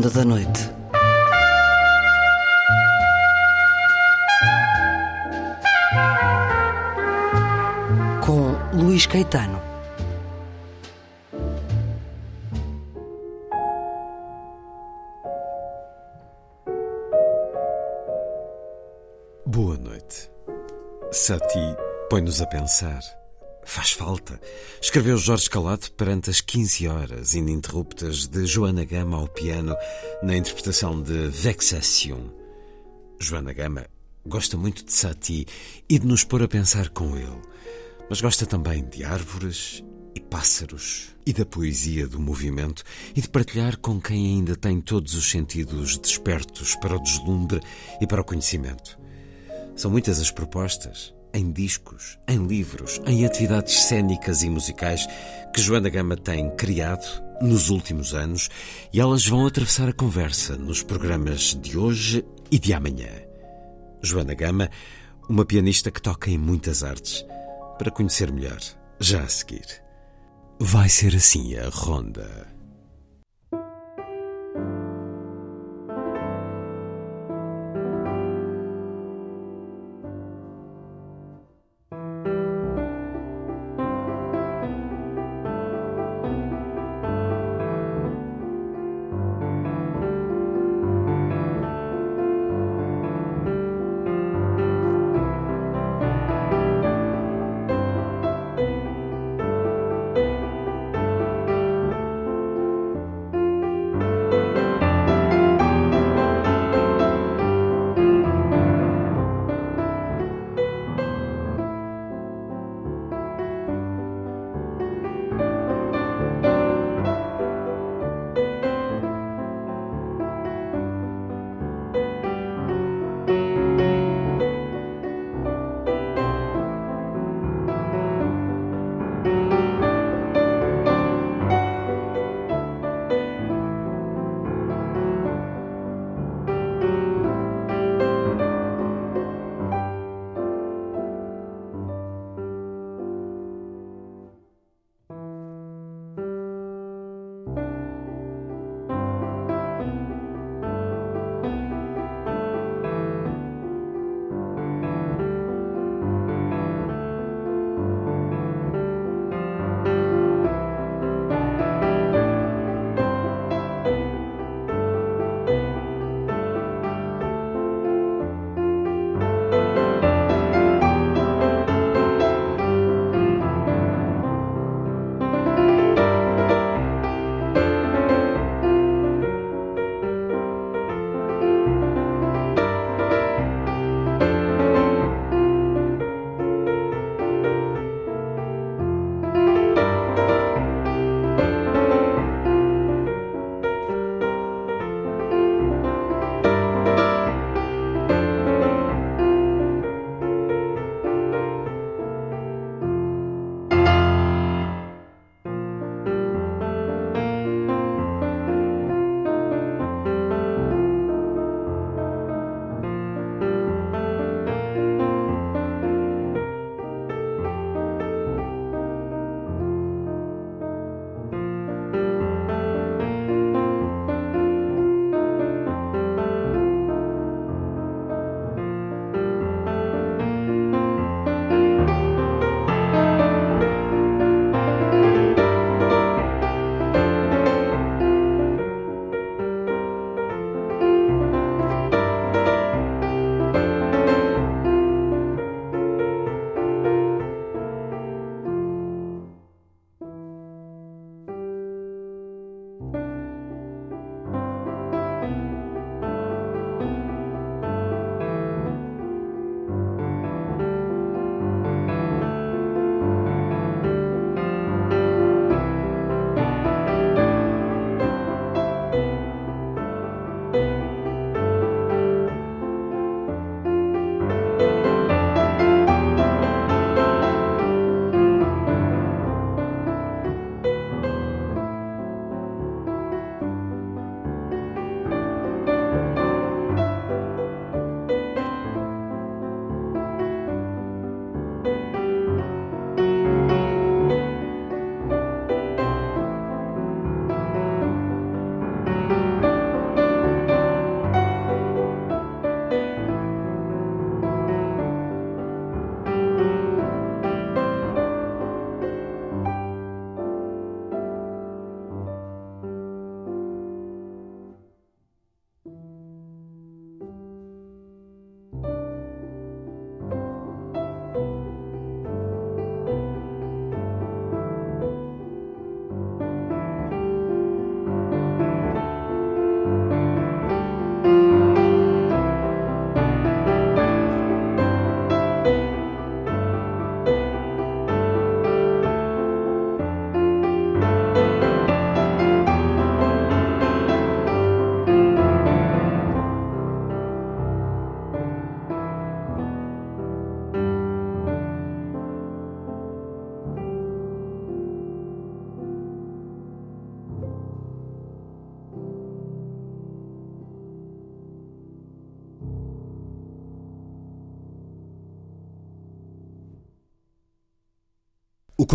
Ronda da Noite. Com Luís Caetano. Boa noite. Sati põe-nos a pensar. Faz falta. Escreveu Jorge Calado perante as 15 horas ininterruptas de Joana Gama ao piano na interpretação de Vexation. Joana Gama gosta muito de Sati e de nos pôr a pensar com ele, mas gosta também de árvores e pássaros e da poesia do movimento e de partilhar com quem ainda tem todos os sentidos despertos para o deslumbre e para o conhecimento. São muitas as propostas, em discos, em livros, em atividades cênicas e musicais que Joana Gama tem criado nos últimos anos e elas vão atravessar a conversa nos programas de hoje e de amanhã. Joana Gama, uma pianista que toca em muitas artes, para conhecer melhor, já a seguir. Vai ser assim a ronda.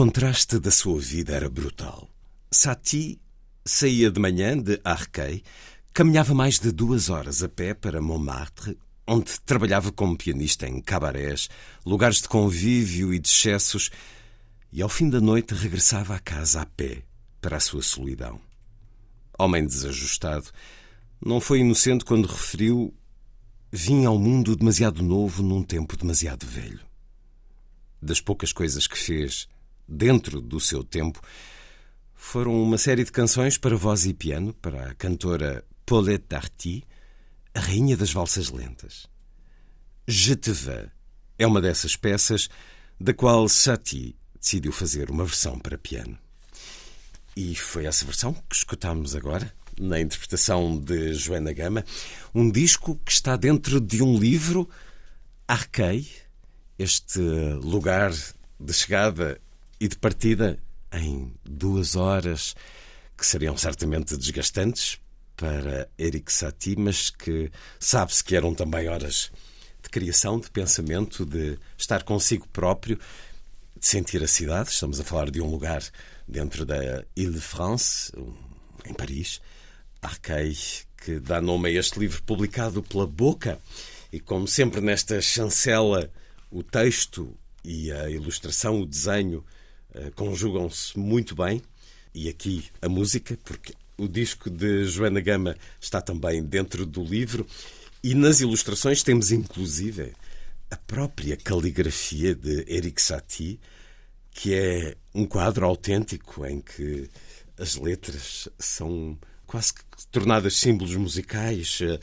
Contraste da sua vida era brutal. Satie saía de manhã de Arquet, caminhava mais de duas horas a pé para Montmartre, onde trabalhava como pianista em cabarés, lugares de convívio e de excessos, e ao fim da noite regressava à casa a pé para a sua solidão. Homem desajustado, não foi inocente quando referiu: Vim ao mundo demasiado novo num tempo demasiado velho. Das poucas coisas que fez dentro do seu tempo, foram uma série de canções para voz e piano para a cantora Paulette Darty, a rainha das valsas lentas. Je te veux é uma dessas peças da qual Satie decidiu fazer uma versão para piano. E foi essa versão que escutámos agora, na interpretação de Joana Gama, um disco que está dentro de um livro, Arquei, este lugar de chegada e de partida em duas horas, que seriam certamente desgastantes para Eric Satie, mas que sabe-se que eram também horas de criação, de pensamento, de estar consigo próprio, de sentir a cidade. Estamos a falar de um lugar dentro da Ile-de-France, em Paris, Arquei, que dá nome a este livro publicado pela Boca. E como sempre nesta chancela, o texto e a ilustração, o desenho, conjugam-se muito bem. E aqui a música, porque o disco de Joana Gama está também dentro do livro. E nas ilustrações temos inclusive a própria caligrafia de Eric Satie, que é um quadro autêntico em que as letras são quase que tornadas símbolos musicais, eh,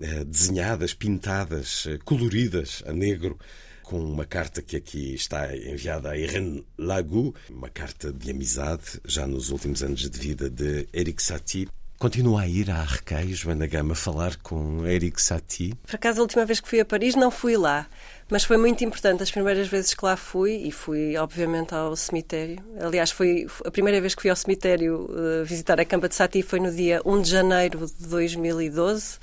eh, desenhadas, pintadas, coloridas a negro com uma carta que aqui está enviada a Irene Lagou, uma carta de amizade, já nos últimos anos de vida de Eric Satie. Continua a ir à Arquei, Joana Gama, falar com Eric Satie? Por acaso, a última vez que fui a Paris não fui lá. Mas foi muito importante as primeiras vezes que lá fui e fui, obviamente, ao cemitério. Aliás, foi a primeira vez que fui ao cemitério uh, visitar a Campa de Sati foi no dia 1 de janeiro de 2012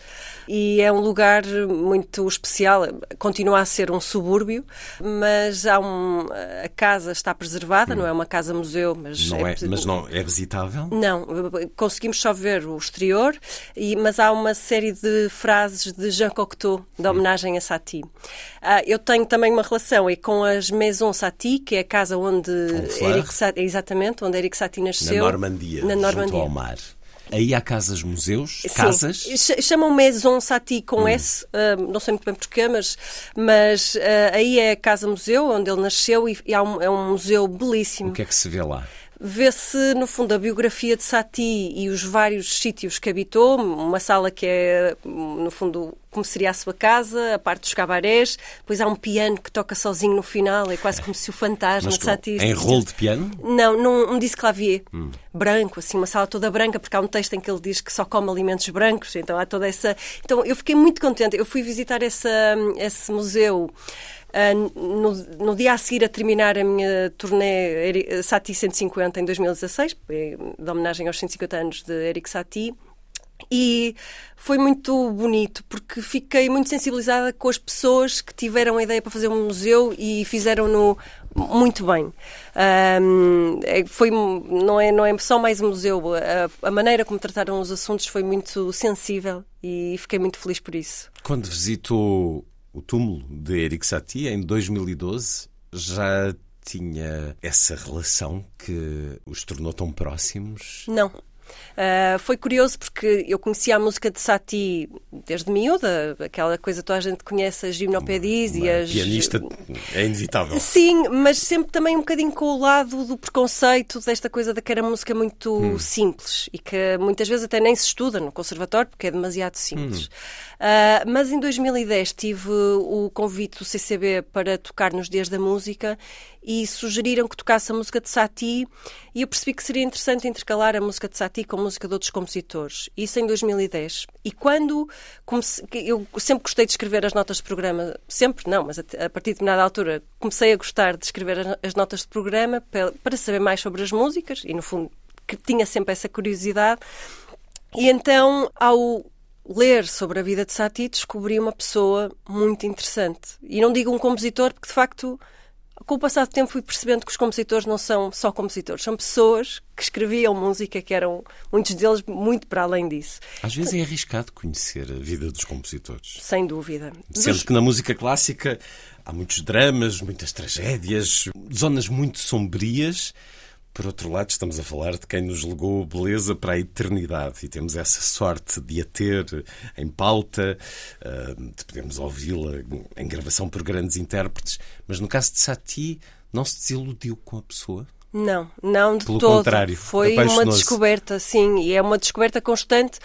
e é um lugar muito especial. Continua a ser um subúrbio, mas há um, a casa está preservada, hum. não é uma casa-museu, mas não é, é, mas não é visitável? Não, conseguimos só ver o exterior, e, mas há uma série de frases de Jean Cocteau, de homenagem a Satie. Uh, eu tenho também uma relação e com as Maisons Satie, que é a casa onde Eric Satie, exatamente, onde Eric Satie nasceu. Na Normandia, na Normandia. junto ao mar. Aí há casas museus, Sim. casas. Chamam Maison Satie com hum. S, uh, não sei muito bem porquê, mas, mas uh, aí é a casa museu onde ele nasceu e, e um, é um museu belíssimo. O que é que se vê lá? Vê-se, no fundo, a biografia de Satie e os vários sítios que habitou, uma sala que é, no fundo, como seria a sua casa, a parte dos cabarés, depois há um piano que toca sozinho no final, é quase como se o fantasma Mas, de Satie... Em rolo de piano? Não, num um disco clavier, hum. branco, assim, uma sala toda branca, porque há um texto em que ele diz que só come alimentos brancos, então há toda essa... Então eu fiquei muito contente, eu fui visitar essa, esse museu no, no, dia a seguir a terminar a minha turnê Satie 150 em 2016, de homenagem aos 150 anos de Eric Satie, e foi muito bonito porque fiquei muito sensibilizada com as pessoas que tiveram a ideia para fazer um museu e fizeram-no muito bem. Um, é, foi, não, é, não é só mais um museu, a, a, maneira como trataram os assuntos foi muito sensível e fiquei muito feliz por isso. Quando visitou o túmulo de Eric Satie em 2012 já tinha essa relação que os tornou tão próximos? Não. Uh, foi curioso porque eu conhecia a música de Satie desde miúda, aquela coisa que toda a gente conhece, as gimnopédias e as. Pianista é inevitável. Sim, mas sempre também um bocadinho com o lado do preconceito, desta coisa de que era música muito hum. simples e que muitas vezes até nem se estuda no conservatório porque é demasiado simples. Hum. Uh, mas em 2010 tive o convite do CCB para tocar nos Dias da Música e sugeriram que tocasse a música de Satie e eu percebi que seria interessante intercalar a música de Satie com a música de outros compositores. Isso em 2010. E quando comecei, eu sempre gostei de escrever as notas de programa, sempre não, mas a, partir de determinada altura comecei a gostar de escrever as notas de programa para, saber mais sobre as músicas e no fundo que tinha sempre essa curiosidade. E então, ao ler sobre a vida de Satie, descobri uma pessoa muito interessante. E não digo um compositor, porque de facto com o passar do tempo fui percebendo que os compositores não são só compositores, são pessoas que escreviam música, que eram muitos deles muito para além disso. Às vezes é arriscado conhecer a vida dos compositores. Sem dúvida. Sendo dos... que na música clássica há muitos dramas, muitas tragédias, zonas muito sombrias. Por outro lado, estamos a falar de quem nos legou beleza para a eternidade e temos essa sorte de a ter em pauta, ah, de podermos ouvi-la em gravação por grandes intérpretes. Mas no caso de Satie, não se desiludiu com a pessoa? Não, não de Pelo todo. contrário, foi uma descoberta, sim, e é uma descoberta constante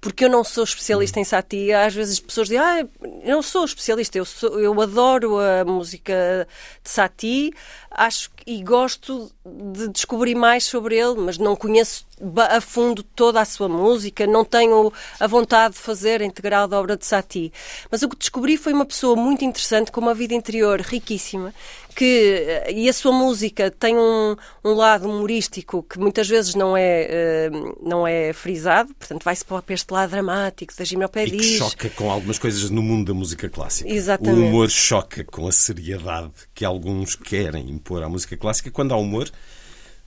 porque eu não sou especialista em Satie. Às vezes as pessoas dizem, ah, eu não sou especialista, eu, sou, eu adoro a música de Satie, acho e gosto de descobrir mais sobre ele, mas não conheço a fundo toda a sua música, não tenho a vontade de fazer a integral da obra de Satie. Mas o que descobri foi uma pessoa muito interessante, com uma vida interior riquíssima, que e a sua música tem um, um lado humorístico que muitas vezes não é uh, não é frisado, portanto vai-se para este lado dramático da gimnopédia. E que choca com algumas coisas no mundo da música clássica. Exatamente. O humor choca com a seriedade que alguns querem impor à música clássica, quando há humor,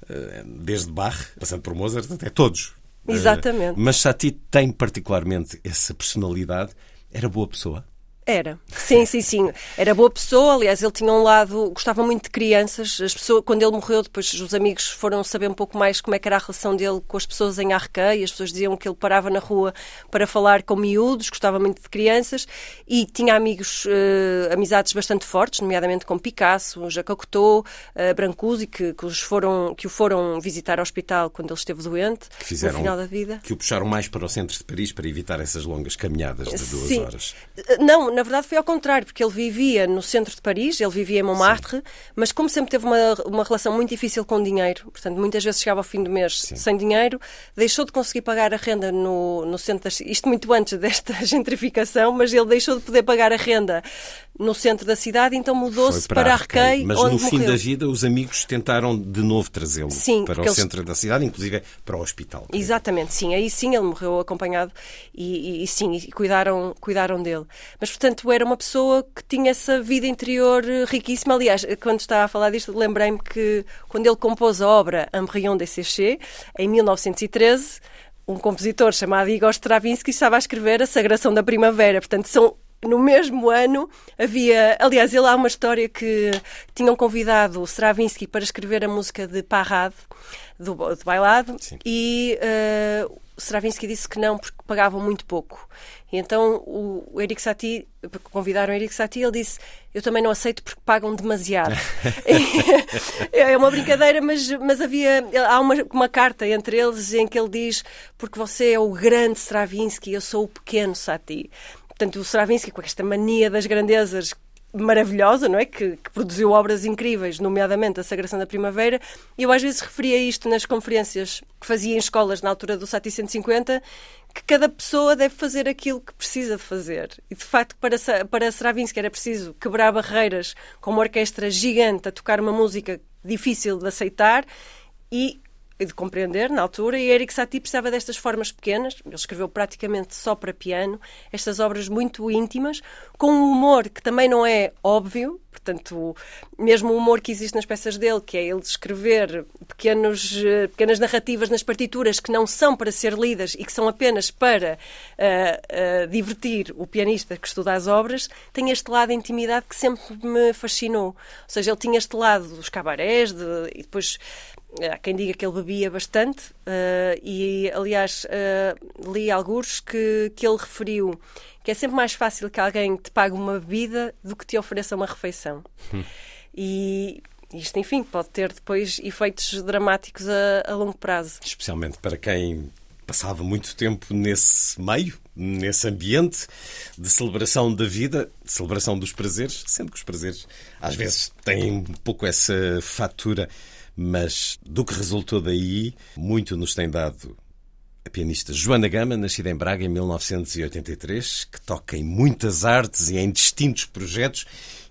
uh, desde Bach, passando por Mozart, até todos. Exatamente. Uh, mas Satie tem particularmente essa personalidade. Era boa pessoa? Era, sim, sim, sim. Era boa pessoa, aliás, ele tinha um lado, gostava muito de crianças. As pessoas, quando ele morreu, depois os amigos foram saber um pouco mais como é que era a relação dele com as pessoas em Arquei. As pessoas diziam que ele parava na rua para falar com miúdos, gostava muito de crianças e tinha amigos, uh, amizades bastante fortes, nomeadamente com Picasso, Jacques Cousteau, uh, Brancusi, que, que, os foram, que o foram visitar ao hospital quando ele esteve doente, que fizeram, no final da vida. Que o puxaram mais para o centro de Paris para evitar essas longas caminhadas de duas sim. horas. Não, na verdade foi ao contrário, porque ele vivia no centro de Paris, ele vivia em Montmartre, Sim. mas como sempre teve uma, uma relação muito difícil com dinheiro, portanto, muitas vezes chegava ao fim do mês Sim. sem dinheiro, deixou de conseguir pagar a renda no, no centro, das, isto muito antes desta gentrificação, mas ele deixou de poder pagar a renda no centro da cidade, então mudou-se para, para Arquei, Mas no fim da vida, os amigos tentaram de novo trazê-lo para o eles... centro da cidade, inclusive para o hospital. Exatamente, sim. Aí sim ele morreu acompanhado e, e, e sim, e cuidaram, cuidaram dele. Mas, portanto, era uma pessoa que tinha essa vida interior riquíssima. Aliás, quando estava a falar disto, lembrei-me que quando ele compôs a obra Embryon de Séché, em 1913, um compositor chamado Igor Stravinsky estava a escrever A Sagração da Primavera. Portanto, são no mesmo ano havia, aliás, ele há uma história que tinham convidado o Stravinsky para escrever a música de Parrade, do, do bailado, Sim. e uh, o Stravinsky disse que não, porque pagavam muito pouco. E então o, Eric Satie, convidaram o Eric Satie, ele disse: Eu também não aceito porque pagam demasiado. é uma brincadeira, mas, mas havia. Há uma, uma carta entre eles em que ele diz: Porque você é o grande Stravinsky, eu sou o pequeno Satie. Portanto, o Stravinsky, com esta mania das grandezas maravilhosa, não é? Que, que, produziu obras incríveis, nomeadamente a Sagração da Primavera. Eu às vezes referia isto nas conferências que fazia em escolas na altura do Sati 150, que cada pessoa deve fazer aquilo que precisa fazer. E de facto, para, para Stravinsky era preciso quebrar barreiras com uma orquestra gigante a tocar uma música difícil de aceitar e e de compreender na altura, e Eric Satie precisava destas formas pequenas, ele escreveu praticamente só para piano, estas obras muito íntimas, com um humor que também não é óbvio, portanto, mesmo o humor que existe nas peças dele, que é ele escrever pequenos, eh, pequenas narrativas nas partituras que não são para ser lidas e que são apenas para uh, uh, divertir o pianista que estuda as obras, tem este lado de intimidade que sempre me fascinou. Ou seja, ele tinha este lado dos cabarés de, e depois Há quem diga que ele bebia bastante uh, e, aliás, uh, li alguns que, que ele referiu que é sempre mais fácil que alguém te pague uma bebida do que te ofereça uma refeição. Hum. E isto, enfim, pode ter depois efeitos dramáticos a, a longo prazo. Especialmente para quem passava muito tempo nesse meio, nesse ambiente de celebração da vida, de celebração dos prazeres, sendo que os prazeres às vezes têm um pouco essa fatura mas do que resultou daí, muito nos tem dado a pianista Joana Gama, nascida em Braga em 1983, que toca em muitas artes e em distintos projetos.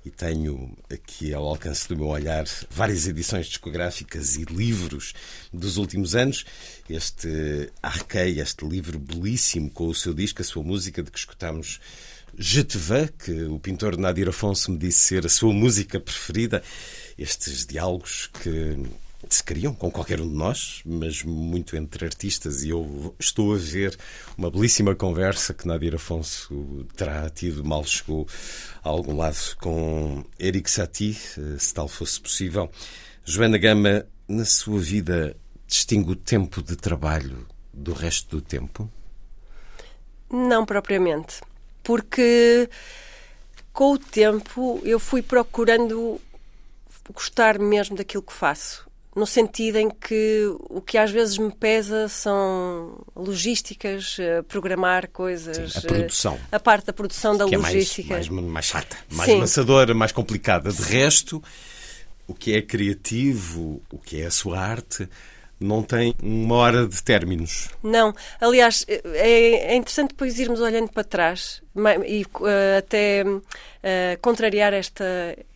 E tenho aqui ao alcance do meu olhar várias edições discográficas e livros dos últimos anos. Este Arquei, este livro belíssimo com o seu disco, a sua música, de que escutamos Je te veux, que o pintor Nadir Afonso me disse ser a sua música preferida. Estes diálogos que se criam com qualquer um de nós, mas muito entre artistas, e eu estou a ver uma belíssima conversa que Nadir Afonso terá tido, mal chegou a algum lado, com Eric Satie, eh, se tal fosse possível. Joana Gama, na sua vida, distingue o tempo de trabalho do resto do tempo? Não propriamente, porque com o tempo eu fui procurando gostar mesmo daquilo que faço no sentido em que o que às vezes me pesa são logísticas, eh, programar coisas. Sim, a produção. Eh, a parte da produção da que logística. É mais, mais, mais chata, mais Sim. maçadora, mais complicada. De resto, o que é criativo, o que é a sua arte, não tem uma hora de términos. Não. Aliás, é, é interessante depois irmos olhando para trás e uh, até uh, contrariar esta,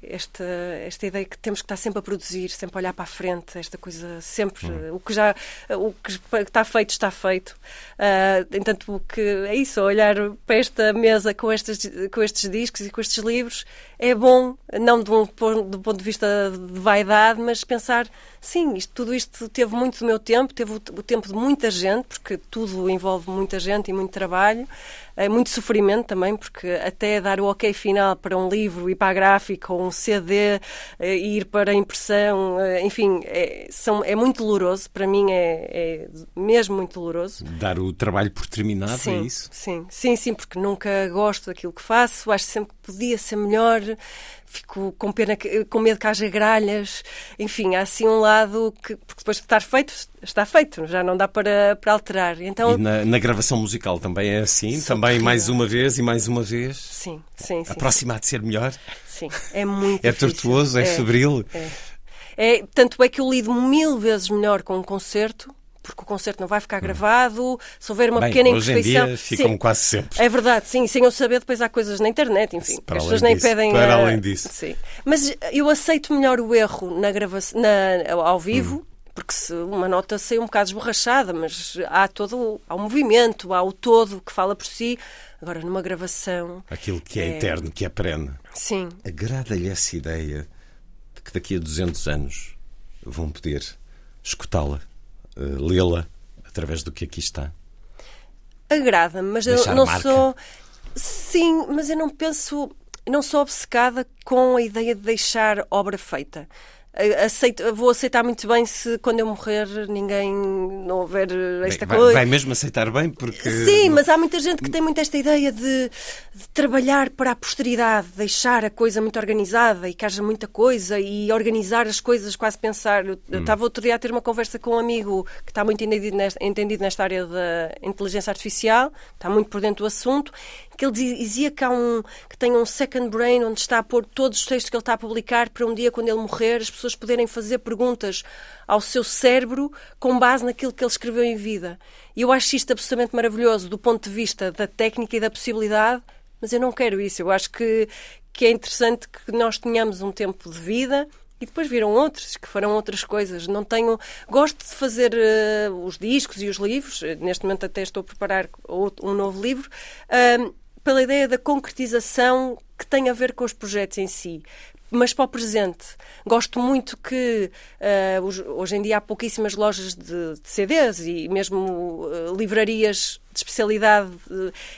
esta, esta ideia que temos que estar sempre a produzir, sempre a olhar para a frente, esta coisa sempre. Hum. O, que já, o que está feito, está feito. Uh, entanto, o que é isso, olhar para esta mesa com estes, com estes discos e com estes livros é bom, não de um, do ponto de vista de vaidade, mas pensar, sim, isto, tudo isto teve muito do meu tempo, teve o, o tempo de muita gente, porque tudo envolve muita gente e muito trabalho é muito sofrimento também, porque até dar o ok final para um livro, ir para a gráfica ou um CD, eh, ir para a impressão, eh, enfim, é, são, é muito doloroso. Para mim é, é mesmo muito doloroso. Dar o trabalho por terminado, é sim, é isso? Sim, sim, sim, porque nunca gosto daquilo que faço, acho sempre que podia ser melhor fico com pena, com medo que haja gralhas, enfim, há assim um lado que, porque depois de estar feito, está feito, já não dá para, para alterar. Então, e na, na gravação musical também é assim? Também mais uma vez e mais uma vez? Sim, sim, sim. A próxima há de ser melhor? Sim, é muito É difícil. tortuoso, é, é febril? É. é. Tanto é que eu lido mil vezes melhor com um concerto porque o concerto não vai ficar gravado, se houver uma Bem, pequena imperfeição. Dia ficam sim, quase sempre. É verdade, sim, sem eu saber, depois há coisas na internet, enfim, para as pessoas nem disso, pedem. Para além disso. Sim. Mas eu aceito melhor o erro na gravação, na, ao vivo. Hum porque se uma nota sai um bocado esborrachada, mas há todo há um movimento, há o todo que fala por si. Agora, numa gravação. Aquilo que é, é... eterno, que é perene. Sim. Agrada-lhe essa ideia de que daqui a 200 anos vão poder escutá-la, uh, lê-la, através do que aqui está? Agrada-me, mas Deixar eu não marca. sou. Sim, mas eu não penso. Não sou obcecada com a ideia de deixar obra feita aceito, vou aceitar muito bem se quando eu morrer ninguém não houver esta bem, coisa. Vai, mesmo aceitar bem porque. Sim, mas há muita gente que tem muito esta ideia de, de, trabalhar para a posteridade, deixar a coisa muito organizada e que haja muita coisa e organizar as coisas, quase pensar. Eu hum. estava outro dia a ter uma conversa com um amigo que está muito entendido nesta, entendido nesta área da inteligência artificial, está muito por dentro do assunto, que ele dizia que há um que tem um second brain onde está a pôr todos os textos que ele está a publicar para um dia quando ele morrer as pessoas poderem fazer perguntas ao seu cérebro com base naquilo que ele escreveu em vida. E eu acho isto absolutamente maravilhoso do ponto de vista da técnica e da possibilidade, mas eu não quero isso. Eu acho que que é interessante que nós tenhamos um tempo de vida e depois viram outros que farão outras coisas. Não tenho. Gosto de fazer uh, os discos e os livros. Neste momento até estou a preparar um novo livro. Uh, pela ideia da concretização que tem a ver com os projetos em si. Mas para o presente, gosto muito que uh, hoje em dia há pouquíssimas lojas de, de CDs e mesmo uh, livrarias de especialidade.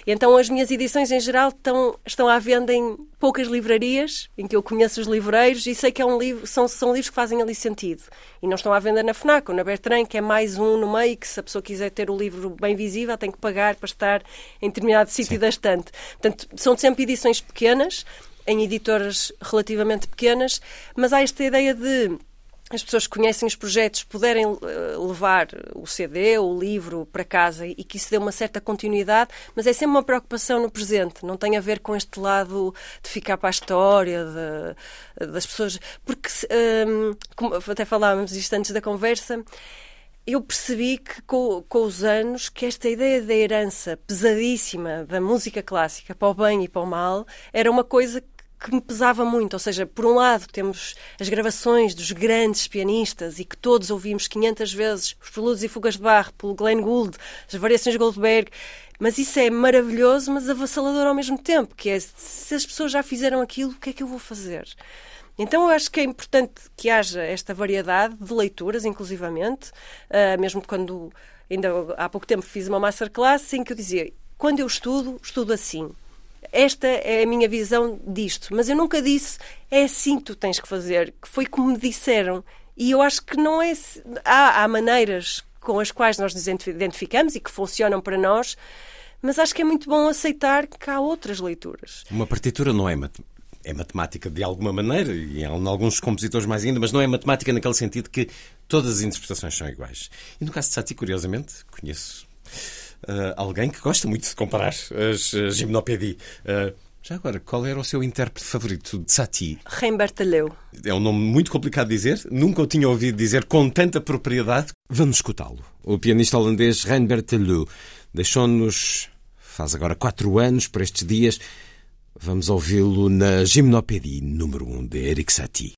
Então as minhas edições em geral estão, estão à venda em poucas livrarias, em que eu conheço os livreiros e sei que é um livro, são, são livros que fazem ali sentido. E não estão à venda na FNAC ou na Bertrand, que é mais um no meio, que se a pessoa quiser ter o livro bem visível tem que pagar para estar em determinado sítio da estante. Portanto, são sempre edições pequenas, em editoras relativamente pequenas, mas há esta ideia de as pessoas que conhecem os projetos puderem uh, levar o CD, o livro para casa e que isso dê uma certa continuidade, mas é sempre uma preocupação no presente, não tem a ver com este lado de ficar para a história, de, das pessoas. Porque, um, como até falávamos isto antes da conversa, eu percebi que com, com, os anos que esta ideia da herança pesadíssima da música clássica para o bem e para o mal era uma coisa que me pesava muito. Ou seja, por um lado, temos as gravações dos grandes pianistas e que todos ouvimos 500 vezes, os preludes e fugas de Barre, pelo Glenn Gould, as variações Goldberg. Mas isso é maravilhoso, mas avassalador ao mesmo tempo, que é se as pessoas já fizeram aquilo, o que é que eu vou fazer? Então eu acho que é importante que haja esta variedade de leituras, inclusivamente, uh, mesmo quando ainda há pouco tempo fiz uma masterclass em que eu dizia, quando eu estudo, estudo assim. Esta é a minha visão disto, mas eu nunca disse é assim que tu tens que fazer, que foi como me disseram. E eu acho que não é. Há, há maneiras com as quais nós nos identificamos e que funcionam para nós, mas acho que é muito bom aceitar que há outras leituras. Uma partitura não é é matemática de alguma maneira, e em alguns compositores mais ainda, mas não é matemática naquele sentido que todas as interpretações são iguais. E no caso de Satie, curiosamente, conheço uh, alguém que gosta muito de comparar as, as gimnopédias. Uh, já agora, qual era o seu intérprete favorito de Satie? Remberteleu. É um nome muito complicado de dizer, nunca o tinha ouvido dizer com tanta propriedade. Vamos escutá-lo. O pianista holandês Remberteleu deixou-nos, faz agora quatro anos, por estes dias. Vamos ouvi-lo na Gimnopédie número 1 um de Eric Satie.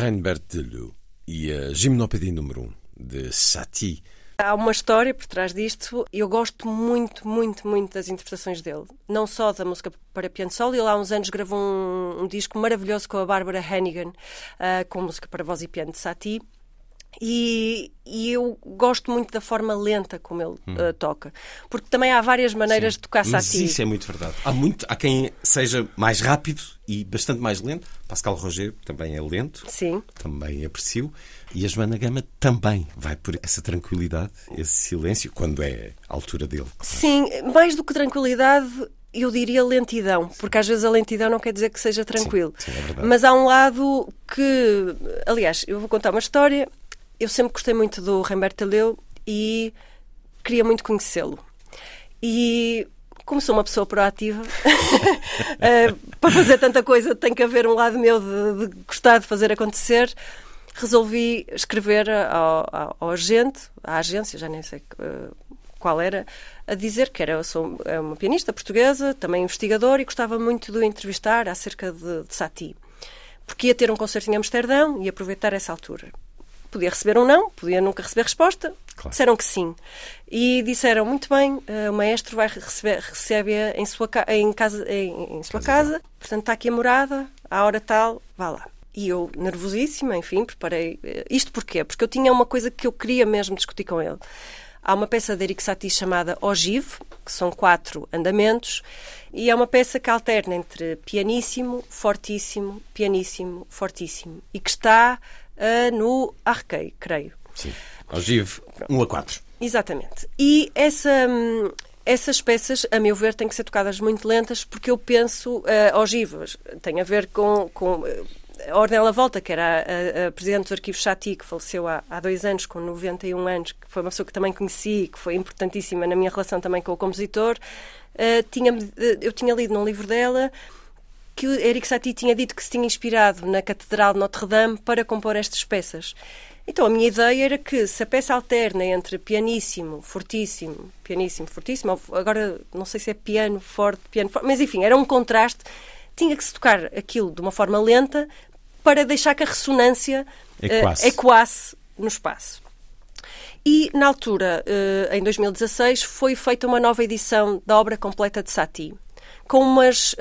Reinbert Deleu e a Gimnopédie número 1 de Satie. Há uma história por trás disto e eu gosto muito, muito, muito das interpretações dele. Não só da música para piano solo, ele há uns anos gravou um, um disco maravilhoso com a Bárbara Hannigan, uh, com música para voz e piano de Satie. E, e, eu gosto muito da forma lenta como ele hum. uh, toca, porque também há várias maneiras Sim. de tocar Mas. Isso é muito verdade. Há, muito, há quem seja mais rápido e bastante mais lento. Pascal Roger também é lento, Sim. também aprecio. E a Joana Gama também vai por essa tranquilidade, esse silêncio, quando é a altura dele. Sim, mais do que tranquilidade, eu diria lentidão, porque às vezes a lentidão não quer dizer que seja tranquilo. Sim, sim, é Mas há um lado que, aliás, eu vou contar uma história eu sempre gostei muito do Remberto Leu e queria muito conhecê-lo. E como sou uma pessoa proativa, eh, para fazer tanta coisa tem que haver um lado meu de, de gostar de fazer acontecer. Resolvi escrever ao, ao, ao, agente, à agência, já nem sei uh, qual era, a dizer que era, eu sou é uma pianista portuguesa, também investigadora, e gostava muito de o entrevistar acerca de, de Satie. Porque ia ter um concerto em Amsterdão e aproveitar essa altura. Podia receber um não, podia nunca receber resposta. Claro. Disseram que sim. E disseram, muito bem, uh, o maestro vai receber, recebe-a em sua, em casa, em, em sua casa, casa, portanto está aqui a morada, à hora tal, vá lá. E eu, nervosíssima, enfim, preparei. Uh, isto porquê? Porque eu tinha uma coisa que eu queria mesmo discutir com ele. Há uma peça de Eric Satie chamada Ogive, que são quatro andamentos, e é uma peça que alterna entre pianíssimo, fortíssimo, pianíssimo, fortíssimo, e que está uh, no Arquei, creio. Sim, ogive 1 a 4. Exatamente. E essa, hum, essas peças, a meu ver, têm que ser tocadas muito lentas, porque eu penso, uh, ogivas, tem a ver com, com a Ornella Volta, que era a, a, presidente do Arquivo Chati, que faleceu há, há dois anos, com 91 anos, que foi uma pessoa que também conheci, que foi importantíssima na minha relação também com o compositor, uh, tinha, eu tinha lido num livro dela que Eric Satie tinha dito que se tinha inspirado na Catedral de Notre-Dame para compor estas peças. Então a minha ideia era que se a peça alterna entre pianíssimo, fortíssimo, pianíssimo, fortíssimo, agora não sei se é piano forte, piano forte, mas enfim, era um contraste, tinha que se tocar aquilo de uma forma lenta para deixar que a ressonância ecoasse, uh, ecoasse no espaço. E, na altura, uh, em 2016, foi feita uma nova edição da obra completa de Satie com umas uh,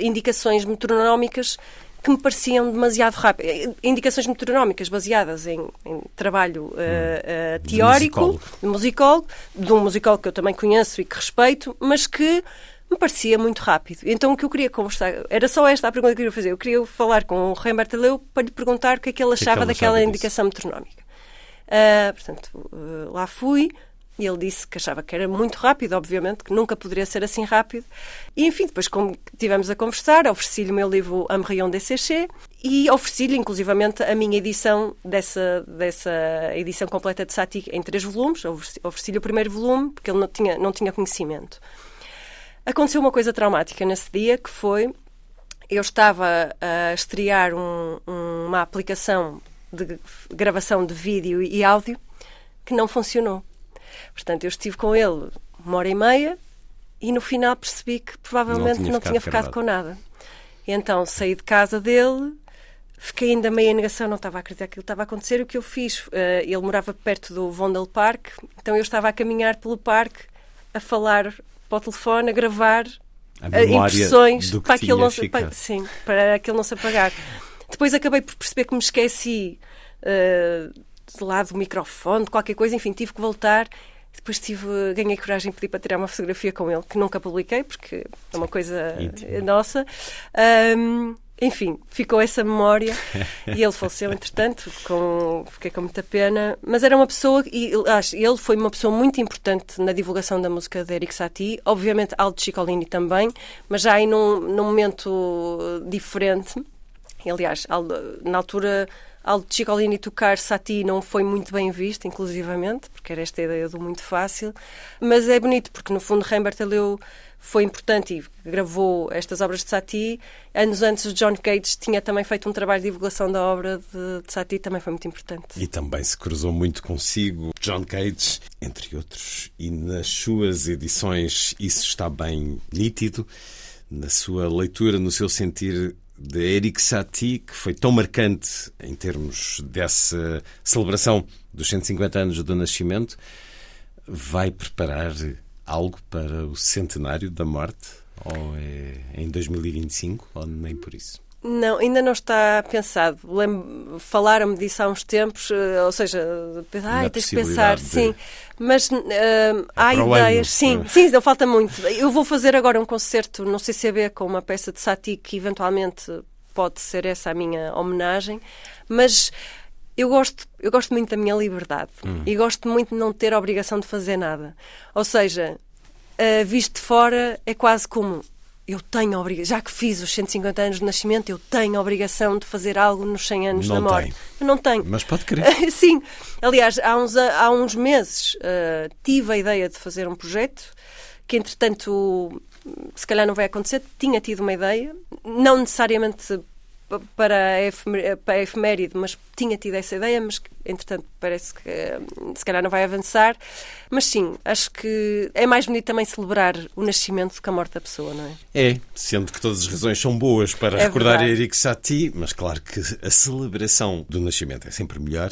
indicações metronómicas que me pareciam demasiado rápidas. Indicações metronómicas baseadas em, em trabalho uh, uh, teórico, de musicólogo. de um musicólogo que eu também conheço e que respeito, mas que me parecia muito rápido. Então o que eu queria conversar, era só esta a pergunta que eu queria fazer. Eu queria falar com o Rembert Leu para lhe perguntar o que é que ele achava que é que daquela indicação metronómica. Uh, portanto, lá fui, e ele disse que achava que era muito rápido, obviamente, que nunca poderia ser assim rápido. E, enfim, depois, como tivemos a conversar, ofereci-lhe o meu livro Amrion DCC e ofereci-lhe, inclusivamente, a minha edição dessa, dessa edição completa de Satie em três volumes. Ofereci-lhe o primeiro volume, porque ele não tinha, não tinha conhecimento. Aconteceu uma coisa traumática nesse dia, que foi... Eu estava a estrear um, uma aplicação de gravação de vídeo e áudio que não funcionou. Portanto, eu estive com ele uma hora e meia e no final percebi que provavelmente não tinha, não tinha ficado com nada. E então saí de casa dele, fiquei ainda meio em negação, não estava a acreditar que aquilo estava a acontecer. O que eu fiz, uh, ele morava perto do Vondel Park, então eu estava a caminhar pelo parque, a falar para o telefone, a gravar a impressões para aquilo, não se, para, sim, para aquilo não se apagar. Depois acabei por perceber que me esqueci uh, de lado do microfone, de qualquer coisa, enfim, tive que voltar depois tive, ganhei coragem de pedir para tirar uma fotografia com ele, que nunca publiquei, porque é uma coisa nossa. Um, enfim, ficou essa memória e ele faleceu, entretanto, com, fiquei com muita pena. Mas era uma pessoa, e acho, ele foi uma pessoa muito importante na divulgação da música de Eric Satie, obviamente Aldo Ciccolini também, mas já aí num, num momento diferente. Aliás, na altura Aldo Ciccolini tocar Satie não foi muito bem visto, inclusivamente, porque era esta ideia do muito fácil, mas é bonito porque no fundo Rembert leu foi importante e gravou estas obras de Satie. Anos antes, John Cage tinha também feito um trabalho de divulgação da obra de, de Satie, também foi muito importante. E também se cruzou muito consigo, John Cage, entre outros, e nas suas edições isso está bem nítido, na sua leitura, no seu sentir de Eric Satie, que foi tão marcante em termos dessa celebração dos 150 anos do nascimento, vai preparar algo para o centenário da morte? Ou é em 2025, ou nem por isso? Não, ainda não está pensado. Falaram-me disso há uns tempos, eh, ou seja, ai, tens de pensar, de... sim. Mas uh, há ideias, sim, sim, não falta muito. Eu vou fazer agora um concerto no CCB com uma peça de Satie que eventualmente pode ser essa a minha homenagem, mas eu gosto, eu gosto muito da minha liberdade hum. e gosto muito de não ter a obrigação de fazer nada. Ou seja, uh, visto de fora é quase como eu tenho a obrigação, já que fiz os 150 anos de nascimento, eu tenho a obrigação de fazer algo nos 100 anos não da morte. Tem. não tenho. Mas pode crer. Sim. Aliás, há uns, há uns meses uh, tive a ideia de fazer um projeto que, entretanto, se calhar não vai acontecer. Tinha tido uma ideia, não necessariamente para a efeméride, mas tinha tido essa ideia, mas entretanto parece que se calhar não vai avançar. Mas sim, acho que é mais bonito também celebrar o nascimento do que a morte da pessoa, não é? É, sendo que todas as razões são boas para é recordar verdade. Eric Satie, mas claro que a celebração do nascimento é sempre melhor.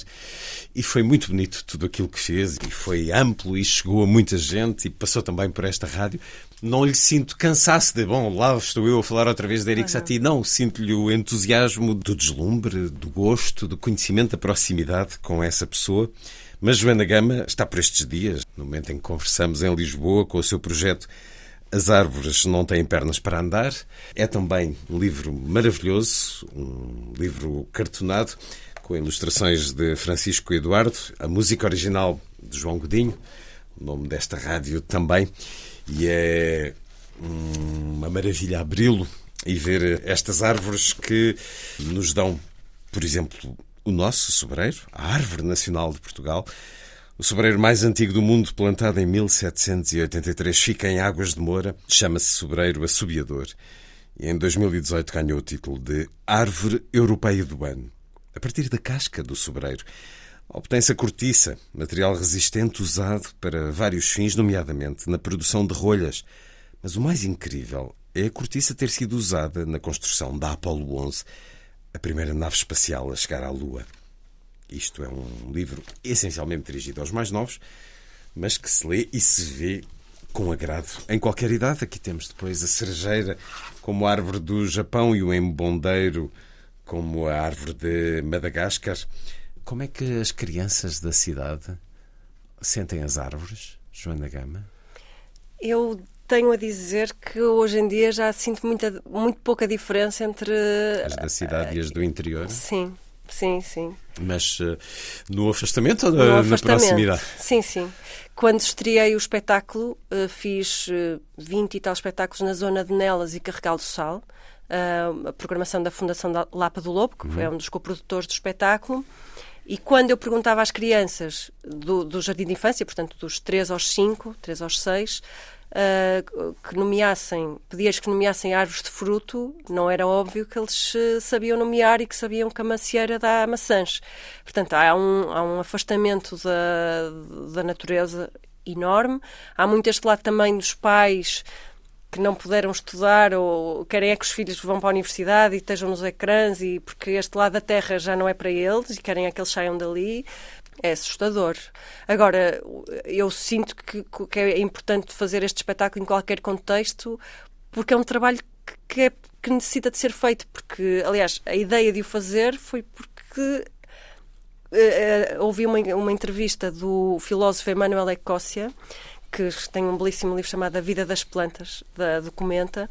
E foi muito bonito tudo aquilo que fez, e foi amplo e chegou a muita gente e passou também por esta rádio não lhe sinto cansaço de, bom, lá estou eu a falar outra vez de Eric Satie. Não, sinto-lhe o entusiasmo do deslumbre, do gosto, do conhecimento, da proximidade com essa pessoa. Mas Joana Gama está por estes dias, no momento em que conversamos em Lisboa, com o seu projeto As Árvores Não Têm Pernas para Andar. É também um livro maravilhoso, um livro cartonado, com ilustrações de Francisco Eduardo, a música original de João Godinho, o nome desta rádio também. E é uma maravilha abri-lo e ver estas árvores que nos dão, por exemplo, o nosso sobreiro, a Árvore Nacional de Portugal. O sobreiro mais antigo do mundo, plantado em 1783, fica em Águas de Moura, chama-se sobreiro assobiador. E em 2018 ganhou o título de Árvore Europeia do Ano, a partir da casca do sobreiro. Obtém-se a cortiça, material resistente usado para vários fins, nomeadamente na produção de rolhas. Mas o mais incrível é a cortiça ter sido usada na construção da Apollo 11, a primeira nave espacial a chegar à Lua. Isto é um livro essencialmente dirigido aos mais novos, mas que se lê e se vê com agrado em qualquer idade. Aqui temos depois a cerejeira como a árvore do Japão e o embondeiro como a árvore de Madagascar. Como é que as crianças da cidade sentem as árvores, Joana Gama? Eu tenho a dizer que hoje em dia já sinto muita, muito pouca diferença entre. As da cidade e as do interior? Sim, sim, sim. Mas uh, no afastamento ou no na, afastamento. proximidade? Sim, sim. Quando estreiei o espetáculo, uh, fiz uh, 20 e tal espetáculos na zona de Nelas e Carregal do Sal. A programação da Fundação da Lapa do Lobo, que uhum. foi um dos coprodutores do espetáculo. E quando eu perguntava às crianças do, do jardim de infância, portanto dos 3 aos 5, 3 aos 6, uh, que nomeassem, pedias que nomeassem árvores de fruto, não era óbvio que eles uh, sabiam nomear e que sabiam que a macieira dá maçãs. Portanto, há um, há um afastamento da, da natureza enorme. Há muito este lado também dos pais que não puderam estudar ou querem é que os filhos vão para a universidade e estejam nos ecrãs e porque este lado da terra já não é para eles e querem é que eles saiam dali é assustador. Agora, eu sinto que, que é importante fazer este espetáculo em qualquer contexto porque é um trabalho que, é, que necessita de ser feito porque, aliás, a ideia de o fazer foi porque uh, ouvi uma, uma entrevista do filósofo Emmanuel Ecócia que tem um belíssimo livro chamado A Vida das Plantas, da Documenta.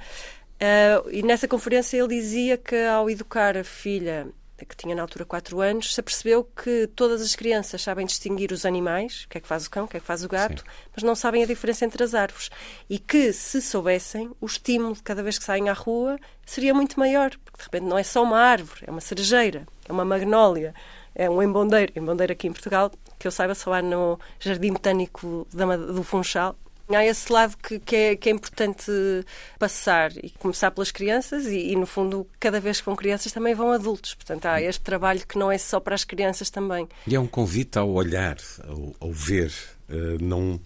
Uh, e nessa conferência ele dizia que ao educar a filha, que tinha na altura 4 anos, se apercebeu que todas as crianças sabem distinguir os animais, o que é que faz o cão, o que é que faz o gato, Sim. mas não sabem a diferença entre as árvores. E que, se soubessem, o estímulo de cada vez que saem à rua seria muito maior, porque de repente não é só uma árvore, é uma cerejeira, é uma magnólia, é um embondeiro. Embondeiro aqui em Portugal que eu saiba, só há no Jardim Botânico do Funchal. Há esse lado que, que, é, que, é, importante passar e começar pelas crianças e, e, no fundo, cada vez que vão crianças também vão adultos. Portanto, há este trabalho que não é só para as crianças também. E é um convite ao olhar, ao, ao ver, uh, não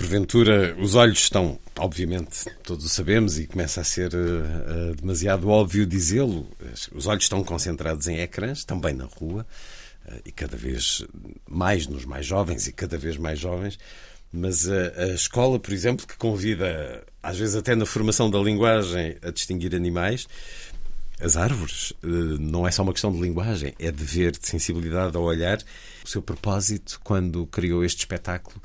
porventura os olhos estão, obviamente, todos o sabemos e começa a ser uh, demasiado óbvio dizê-lo, os olhos estão concentrados em ecrãs, também na rua, e cada vez mais nos mais jovens e cada vez mais jovens. Mas a, a, escola, por exemplo, que convida, às vezes até na formação da linguagem, a distinguir animais, as árvores, não é só uma questão de linguagem, é de ver, de sensibilidade ao olhar. O seu propósito, quando criou este espetáculo,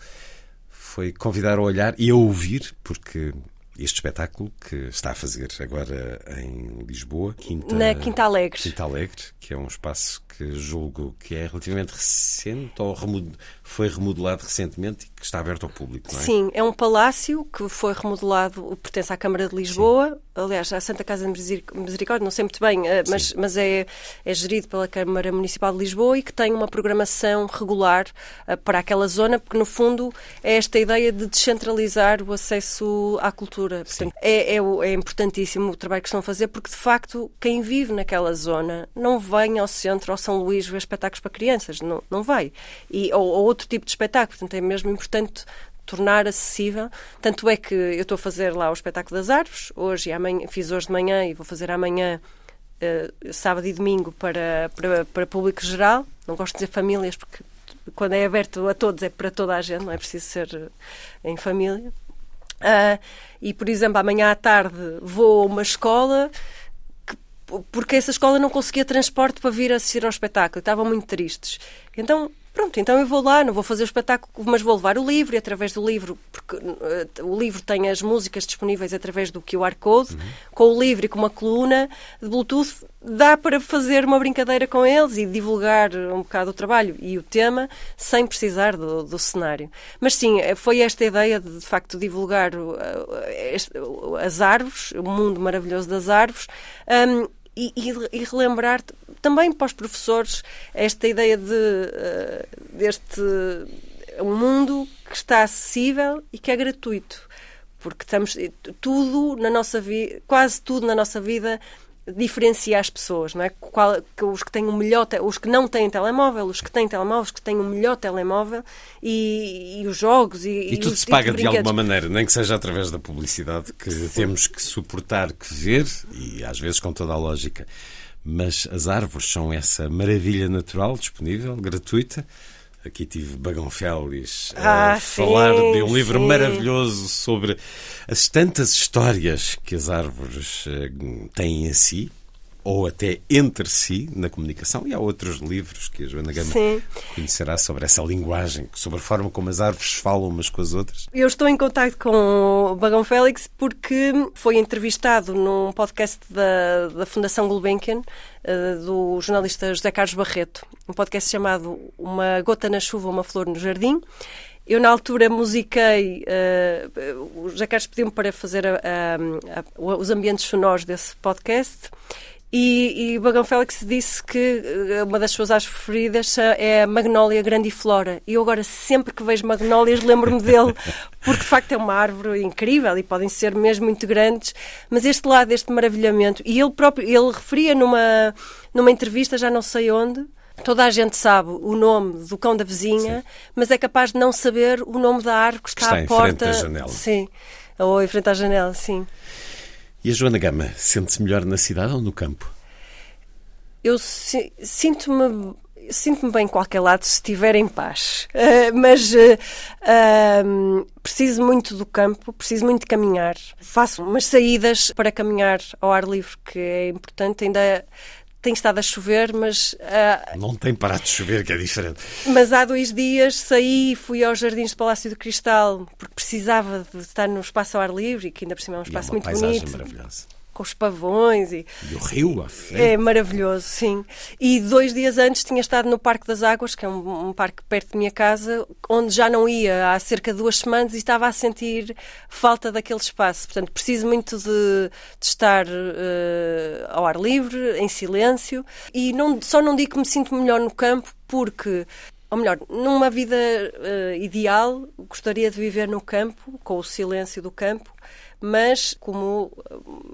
foi convidar a olhar e a ouvir, porque este espetáculo que está a fazer agora em Lisboa, Quinta, na Quinta Alegre. Quinta Alegre, que é um espaço que julgo que é relativamente recente ou remod... foi remodelado recentemente e que está aberto ao público, não é? Sim, é um palácio que foi remodelado, pertence à Câmara de Lisboa, Sim. aliás, à Santa Casa de Misericórdia, não sei muito bem, eh, mas, mas é, é gerido pela Câmara Municipal de Lisboa e que tem uma programação regular uh, para aquela zona, porque no fundo é esta ideia de descentralizar o acesso à cultura. Portanto, é, é, é importantíssimo o trabalho que estão a fazer, porque de facto quem vive naquela zona não vem ao centro, ao são Luís ver espetáculos para crianças, não, não vai. E, ou, ou outro tipo de espetáculo, portanto é mesmo importante tornar acessível. Tanto é que eu estou a fazer lá o espetáculo das árvores, hoje e amanhã, fiz hoje de manhã e vou fazer amanhã, uh, sábado e domingo, para, para, para público geral. Não gosto de dizer famílias, porque quando é aberto a todos é para toda a gente, não é preciso ser uh, em família. Uh, e, por exemplo, amanhã à tarde vou a uma escola porque essa escola não conseguia transporte para vir assistir ao espetáculo, estavam muito tristes. Então, pronto, então eu vou lá, não vou fazer o espetáculo, mas vou levar o livro e através do livro, porque uh, o livro tem as músicas disponíveis através do QR Code, uhum. com o livro e com uma coluna de Bluetooth, dá para fazer uma brincadeira com eles e divulgar um bocado o trabalho e o tema sem precisar do, do cenário. Mas sim, eh, foi esta ideia de, de facto, divulgar uh, este, as árvores, o mundo maravilhoso das árvores. Um, e, e, relembrar também para os professores esta ideia de uh, deste um mundo que está acessível e que é gratuito. Porque estamos tudo na nossa vida quase tudo na nossa vida diferencia as pessoas, não é? Qual, os que têm o melhor, os que não têm telemóvel, os que têm telemóvel, os que têm o melhor telemóvel e, e os jogos e, e, e tudo os, se paga de alguma maneira, nem que seja através da publicidade que Sim. temos que suportar, que ver e às vezes com toda a lógica. Mas as árvores são essa maravilha natural disponível, gratuita Aqui tive Bagão Félix a ah, falar sim, de um livro sim. maravilhoso sobre as tantas histórias que as árvores eh, têm em si, ou até entre si na comunicação. E há outros livros que a Joana Gama Sim. conhecerá sobre essa linguagem, sobre a forma como as árvores falam umas com as outras. Eu estou em contato com o Bagão Félix porque foi entrevistado num podcast da, da Fundação Gulbenkian uh, do jornalista José Carlos Barreto, um podcast chamado Uma Gota na Chuva, Uma Flor no Jardim. Eu, na altura, musiquei. Uh, o José Carlos pediu-me para fazer a, a, a, os ambientes sonoros desse podcast e, e Bagão Félix disse que eh, uma das suas árvores preferidas é a Magnólia grandiflora. E eu agora, sempre que vejo magnólias, lembro-me dele, porque de facto é uma árvore incrível e podem ser mesmo muito grandes. Mas este lado, este maravilhamento, e ele próprio, ele referia numa, numa entrevista, já não sei onde, Toda a gente sabe o nome do cão da vizinha, sim. mas é capaz de não saber o nome da árvore que está, que está à porta. Frente à janela. Sim, ou em frente à janela, sim. E a Joana Gama sente-se melhor na cidade ou no campo? Eu sinto-me sinto-me bem em qualquer lado se estiver em paz. Uh, mas uh, uh, preciso muito do campo, preciso muito de caminhar. Faço umas saídas para caminhar ao ar livre, que é importante. Ainda tem estado a chover, mas. Uh, não tem parado de chover, que é diferente. Mas há dois dias saí e fui aos Jardins do Palácio do Cristal, porque precisava de estar no espaço ao ar livre, e que ainda por cima é um espaço e é uma muito bonito. Com os pavões e, e o rio à frente. É maravilhoso, sim. E dois dias antes tinha estado no Parque das Águas, que é um, um, parque perto de minha casa, onde já não ia há cerca de duas semanas e estava a sentir falta daquele espaço. Portanto, preciso muito de, de estar uh, ao ar livre, em silêncio. E não, só não digo que me sinto melhor no campo, porque ou melhor, numa vida uh, ideal, gostaria de viver no campo, com o silêncio do campo, mas como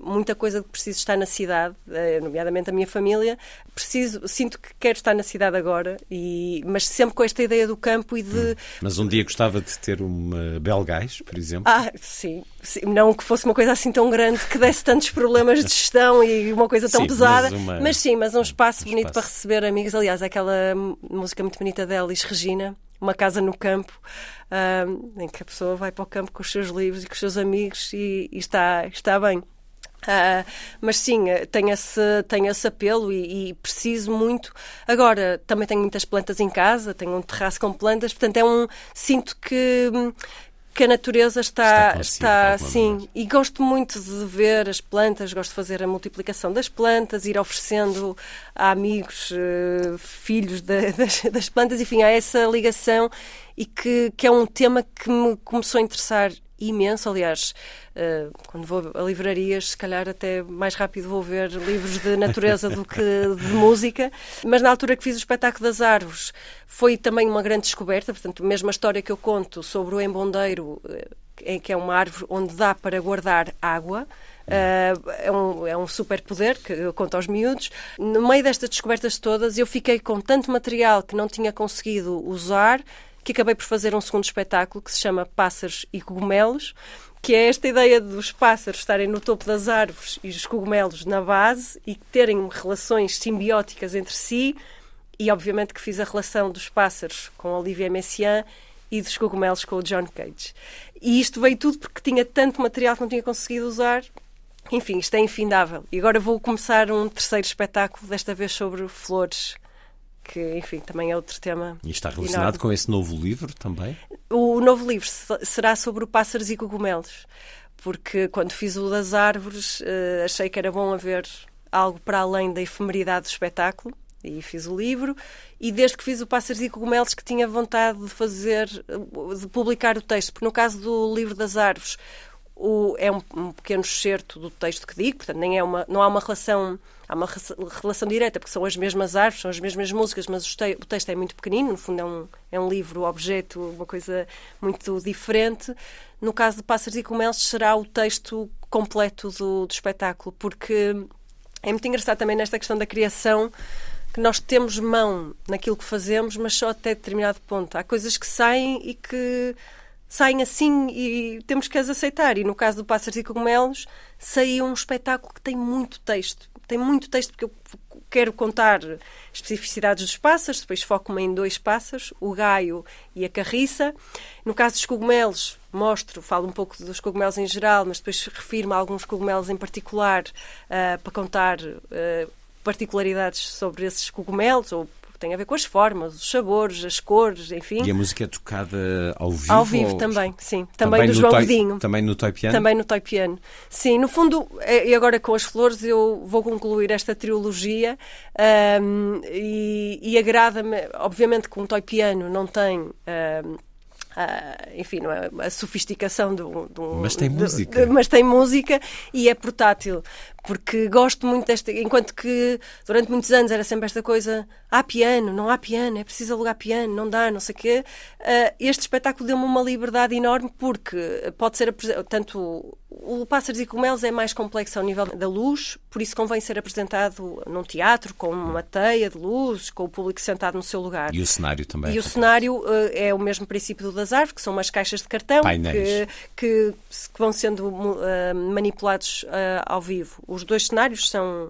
muita coisa que preciso estar na cidade, eh, nomeadamente a minha família, preciso, sinto que quero estar na cidade agora, e, mas sempre com esta ideia do campo e de. Hum. Mas um dia gostava de ter uma Belgais, por exemplo? Ah, sim, sim. Não que fosse uma coisa assim tão grande que desse tantos problemas de gestão e uma coisa tão sim, pesada. Mas, uma... mas, sim, mas um espaço um bonito espaço. para receber amigos. Aliás, aquela música muito bonita da Elis Regina, Uma Casa no Campo. em que a pessoa vai para o campo com os seus livros e com os seus amigos e, e está, está bem. Uh, mas sim, tem esse, tem esse apelo e, e, preciso muito. Agora, também tenho muitas plantas em casa, tenho um terraço com plantas, portanto, é um. Sinto que, que a natureza está, está, está sim, e gosto muito de ver as plantas, gosto de fazer a multiplicação das plantas, ir oferecendo a amigos, uh, filhos de, das, das plantas, enfim, há essa ligação e que, que é um tema que me começou a interessar imenso. Aliás, uh, quando vou a livrarias, se calhar até mais rápido vou ver livros de natureza do que de música. Mas na altura que fiz o espetáculo das árvores, foi também uma grande descoberta. Portanto, a mesma história que eu conto sobre o embondeiro, em que é uma árvore onde dá para guardar água. Uh, é um, é um superpoder que eu conto aos miúdos. No meio destas descobertas todas, eu fiquei com tanto material que não tinha conseguido usar que acabei por fazer um segundo espetáculo que se chama Pássaros e Cogumelos, que é esta ideia dos pássaros estarem no topo das árvores e os cogumelos na base e terem relações simbióticas entre si. E obviamente que fiz a relação dos pássaros com Olivia Messiaen e dos cogumelos com o John Cage. E isto veio tudo porque tinha tanto material que não tinha conseguido usar. Enfim, isto é infindável. E agora vou começar um terceiro espetáculo, desta vez sobre flores que, enfim, também é outro tema. E está relacionado enorme. com esse novo livro também? O novo livro será sobre o pássaros e cogumelos, porque quando fiz o das árvores uh, achei que era bom haver algo para além da efemeridade do espetáculo e fiz o livro e desde que fiz o Pássaros e Cogumelos que tinha vontade de fazer, de publicar o texto, porque no caso do livro das árvores o, é um, um pequeno excerto do texto que digo, portanto nem é uma, não há uma relação há uma relação direta, porque são as mesmas árvores, são as mesmas músicas, mas o texto é muito pequenino, no fundo é um, é um livro, objeto, uma coisa muito diferente. No caso de Pássaros e Comelos, será o texto completo do, do espetáculo, porque é muito engraçado também nesta questão da criação que nós temos mão naquilo que fazemos, mas só até determinado ponto. Há coisas que saem e que saem assim e temos que as aceitar. E no caso do Pássaros e Cogumelos, saiu um espetáculo que tem muito texto tem muito texto porque eu quero contar especificidades dos pássaros, depois foco-me em dois pássaros, o gaio e a carriça. No caso dos cogumelos, mostro, falo um pouco dos cogumelos em geral, mas depois refiro-me a alguns cogumelos em particular uh, para contar uh, particularidades sobre esses cogumelos ou tem a ver com as formas, os sabores, as cores, enfim. E a música é tocada ao vivo? Ao vivo ou... também, sim. Também, também do João Godinho. Também no Toy Piano? Também no Toy Piano. Sim, no fundo, é, e agora com as flores, eu vou concluir esta trilogia um, e, e agrada-me, obviamente que um Toy Piano não tem... Um, Uh, enfim, não é a sofisticação do, do mas tem música. mas tem música e é portátil porque gosto muito desta. Enquanto que durante muitos anos era sempre esta coisa: há piano, não há piano, é preciso alugar piano, não dá, não sei o quê. Uh, este espetáculo deu-me uma liberdade enorme porque pode ser. Tanto o Pássaros e Cogumelos é mais complexo ao nível da luz, por isso convém ser apresentado num teatro, com uma teia de luz, com o público sentado no seu lugar. E o cenário também. E o cenário uh, é o mesmo princípio do das árvores, que são umas caixas de cartão que, que, que, vão sendo uh, manipulados ao vivo os dois cenários são.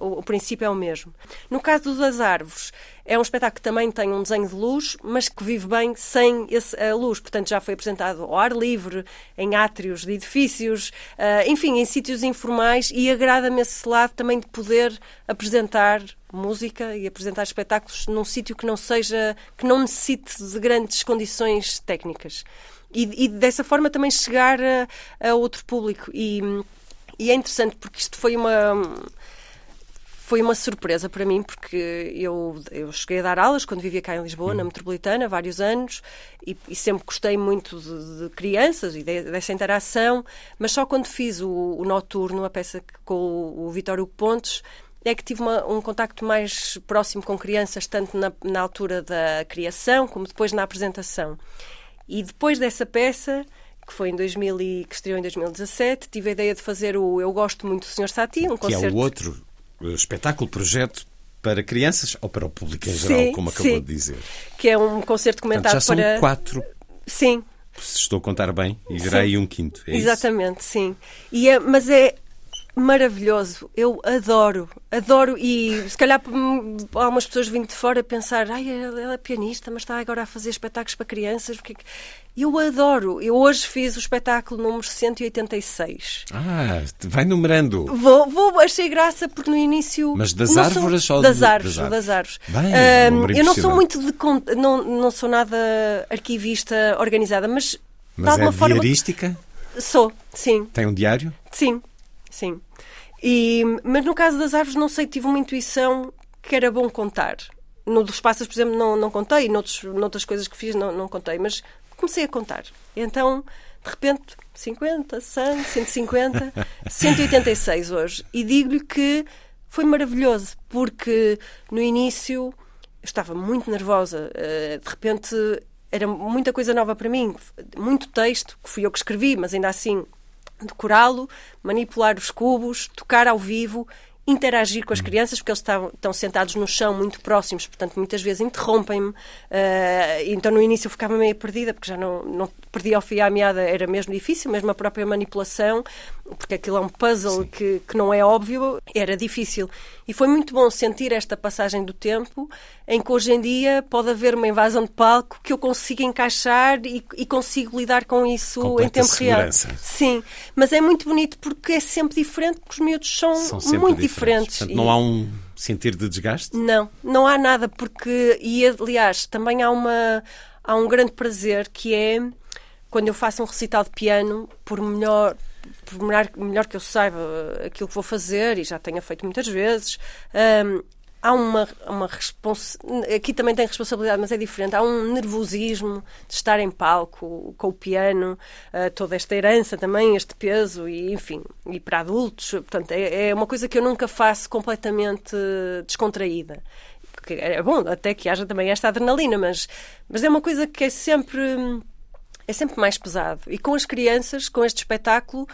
O, o, princípio é o mesmo. No caso das árvores, é um espetáculo que também tem um desenho de luz, mas que vive bem sem esse, a luz. Portanto, já foi apresentado ao ar livre, em átrios de edifícios, uh, enfim, em sítios informais e agrada-me esse lado também de poder apresentar música e apresentar espetáculos num sítio que não seja, que não necessite de grandes condições técnicas. E, e dessa forma também chegar a, a outro público. E e é interessante porque isto foi uma foi uma surpresa para mim, porque eu, eu cheguei a dar aulas quando vivia cá em Lisboa, na hum. Metropolitana, vários anos, e, e sempre gostei muito de, de crianças e de, dessa interação, mas só quando fiz o, o Noturno, a peça com o, o Vitório Pontes, é que tive uma, um contacto mais próximo com crianças, tanto na, na altura da criação como depois na apresentação. E depois dessa peça que foi em 2000 e que estreou em 2017. Tive a ideia de fazer o Eu Gosto Muito do Sr. Sati, um que concerto... é o outro espetáculo, projeto para crianças ou para o público em geral, Sim, como acabou sim. de dizer. Que é um concerto Portanto, comentado já são para... quatro, Sim, se estou a contar bem, e virá aí um quinto. É isso? Exatamente, sim. E é, mas é maravilhoso. Eu adoro, adoro. E se calhar hum, há algumas pessoas vindo de fora a pensar: ai, ela, é pianista, mas está agora a fazer espetáculos para crianças. Porque... é que-" Eu adoro. Eu hoje fiz o espetáculo número 186. Ah, vai numerando. Vou, vou, achei graça porque no início. Mas das não sou- árvores ou das de- árvores? das Das árvores. Bem, um número eu não sou muito de. Não, não sou nada arquivista organizada, mas. de Mas alguma é forma. diarística? Sou, sim. Tem um diário? Sim, sim. E, mas no caso das árvores, não sei, tive uma intuição que era bom contar. No dos pássaros, por exemplo, não, não contei, noutros, noutras coisas que fiz, não, não contei, mas comecei a contar. Então, de repente, 50, 100, 150, 186 hoje. E digo-lhe que foi maravilhoso, porque no início eu estava muito nervosa. eh, De repente, era muita coisa nova para mim, muito texto, que fui eu que escrevi, mas ainda assim decorá-lo, manipular os cubos, tocar ao vivo, interagir com as crianças, porque eles estavam, estão sentados no chão muito próximos, portanto muitas vezes interrompem-me. eh, então no início eu ficava meio perdida, porque já não, não perdia ao fio à meada, era mesmo difícil, mesmo a própria manipulação, porque aquilo é um puzzle que, que não é óbvio, era difícil. E foi muito bom sentir esta passagem do tempo, em que hoje em dia pode haver uma invasão de palco que eu consigo encaixar e, e consigo lidar com isso Completa em tempo segurança. real. Sim, mas é muito bonito porque é sempre diferente, porque os miúdos são, São muito diferentes. diferentes. Portanto, não há um sentir de desgaste? não, não há nada, porque, e aliás, também há, uma, há um grande prazer que é quando eu faço um recital de piano, por melhor, por melhor, melhor que eu saiba aquilo que vou fazer, e já tenha feito muitas vezes, hum, há uma, uma responsa... Aqui também tem responsabilidade, mas é diferente. Há um nervosismo de estar em palco com o piano, ah, toda esta herança também, este peso, e enfim, e para adultos. Portanto, é, é uma coisa que eu nunca faço completamente descontraída. Porque é bom até que haja também esta adrenalina, mas, mas é uma coisa que é sempre é sempre mais pesado. E com as crianças, com este espetáculo,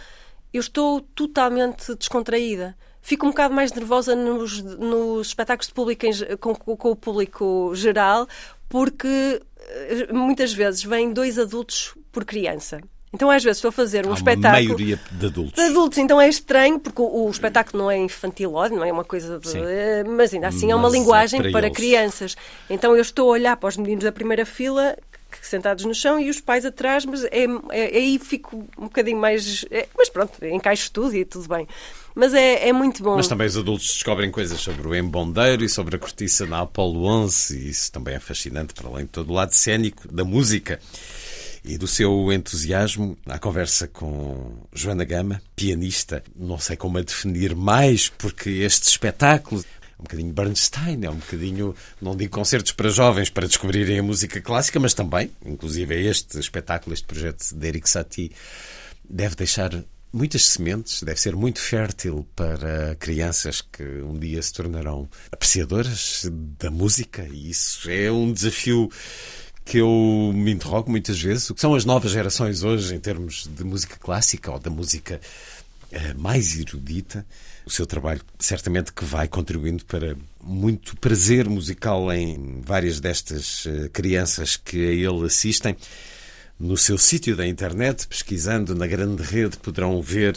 eu estou totalmente descontraída. Fico um bocado mais nervosa nos, nos espetáculos de público em com, com o público geral, porque eh, muitas vezes vêm dois adultos por criança. Então, às vezes, estou a fazer um há uma espetáculo maioria de adultos. de adultos, então é estranho, porque o, o espetáculo não é infantil, não é uma coisa de. Eh, Mas ainda assim é uma Mas é linguagem para para, eles. crianças. Então eu estou a olhar para os meninos da primeira fila, sentados no chão, e os pais atrás, mas é, é- aí fico um bocadinho mais. é- mas pronto, encaixo tudo e tudo bem. Mas é, é muito bom. Mas também os adultos descobrem coisas sobre o embondeiro e sobre a cortiça na Apollo 11 e isso também é fascinante, para além de todo o lado cénico da música e do seu entusiasmo. À conversa com Joana Gama, pianista, não sei como a definir mais, porque este espetáculo é um bocadinho Bernstein, é um bocadinho, não digo concertos para jovens para descobrirem a música clássica, mas também, inclusive, é este espetáculo, este projeto de Eric Satie, deve deixar muitas sementes, deve ser muito fértil para crianças que um dia se tornarão apreciadoras da música e isso é um desafio que eu me interrogo muitas vezes. O que são as novas gerações hoje em termos de música clássica ou da música eh, mais erudita? O seu trabalho certamente que vai contribuindo para muito prazer musical em várias destas eh, crianças que a ele assistem. No seu sítio da internet, pesquisando na grande rede, poderão ver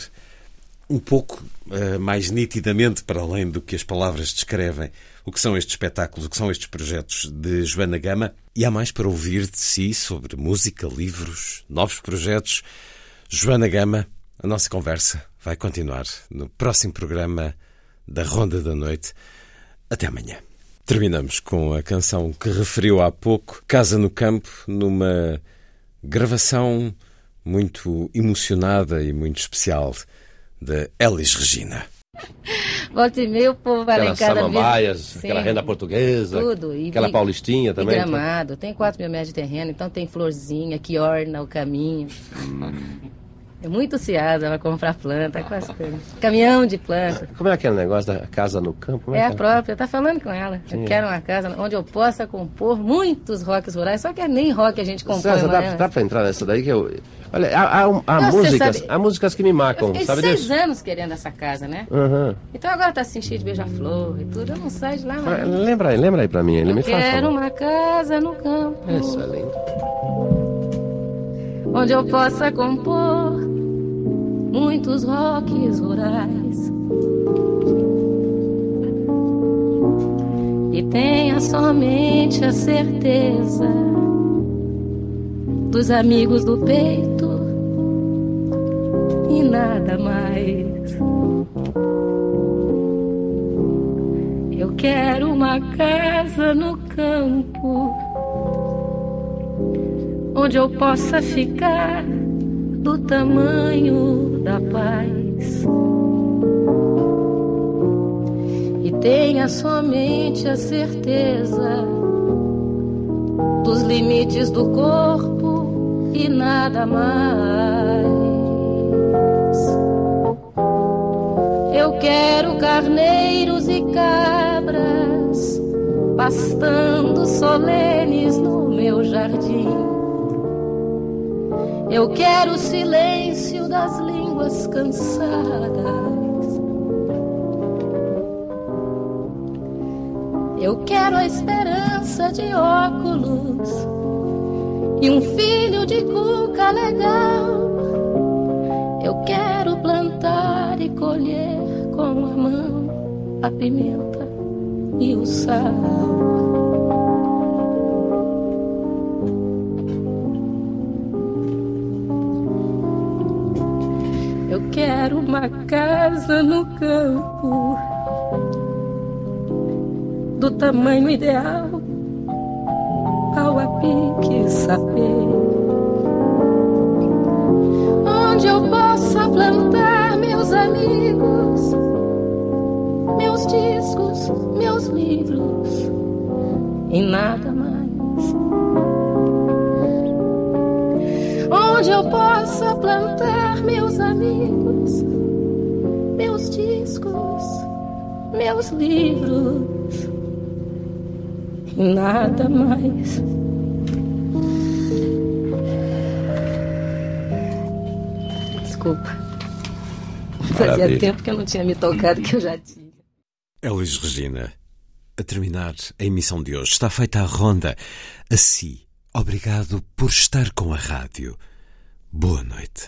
um pouco eh, mais nitidamente, para além do que as palavras descrevem, o que são estes espetáculos, o que são estes projetos de Joana Gama. E há mais para ouvir de si sobre música, livros, novos projetos. Joana Gama, a nossa conversa vai continuar no próximo programa da Ronda da Noite. Até amanhã. Terminamos com a canção que referiu há pouco, Casa no Campo, numa gravação muito emocionada e muito especial de Elis Regina. Volta e meia o povo vai lá em casa. samambaias, aquela renda portuguesa, Tudo. E, aquela paulistinha e também. gramado. Tem 4 mil metros de terreno, então tem florzinha que orna o caminho. É muito ciada, vai comprar planta, quase coisas. Caminhão de planta. Como é aquele negócio da casa no campo? Como É a que própria, tá falando com ela. Eu quero uma casa onde eu possa compor muitos rocks rurais, só que é nem rock a gente compõe. César, dá, dá pra entrar nessa daí que eu. Olha, há, há, há você músicas, sabe- há músicas que me Eu marcam, fiquei sabe seis disso? anos querendo essa casa, né? Aham. Então agora tá assim cheio de beija-flor e tudo, eu não saio de lá Mas mais. Lembra aí, lembra aí pra mim, ele me faz Quero uma casa no campo, Isso é lindo. onde eu possa compor muitos rocks rurais. E tenha somente a certeza dos amigos do peito e nada mais. Eu quero uma casa no campo onde eu possa ficar do tamanho da paz. E tenha somente a certeza dos limites do corpo e nada mais. Eu quero carneiros e cabras pastando solenes no meu jardim. Eu quero o silêncio das línguas cansadas. Eu quero a esperança de óculos e um filho de cuca legal. Eu quero plantar e colher com a mão a pimenta e o sal. Uma casa no campo do tamanho ideal ao a pique saber onde eu possa plantar meus amigos, meus discos, meus livros. E nada Onde eu possa plantar meus amigos, meus discos, meus livros e nada mais. Desculpa. Fazia Maravilha. tempo que eu não tinha me tocado que eu já tinha. Elis Regina, a terminar a emissão de hoje, está feita a ronda. A si, obrigado por estar com a rádio. Boa noite.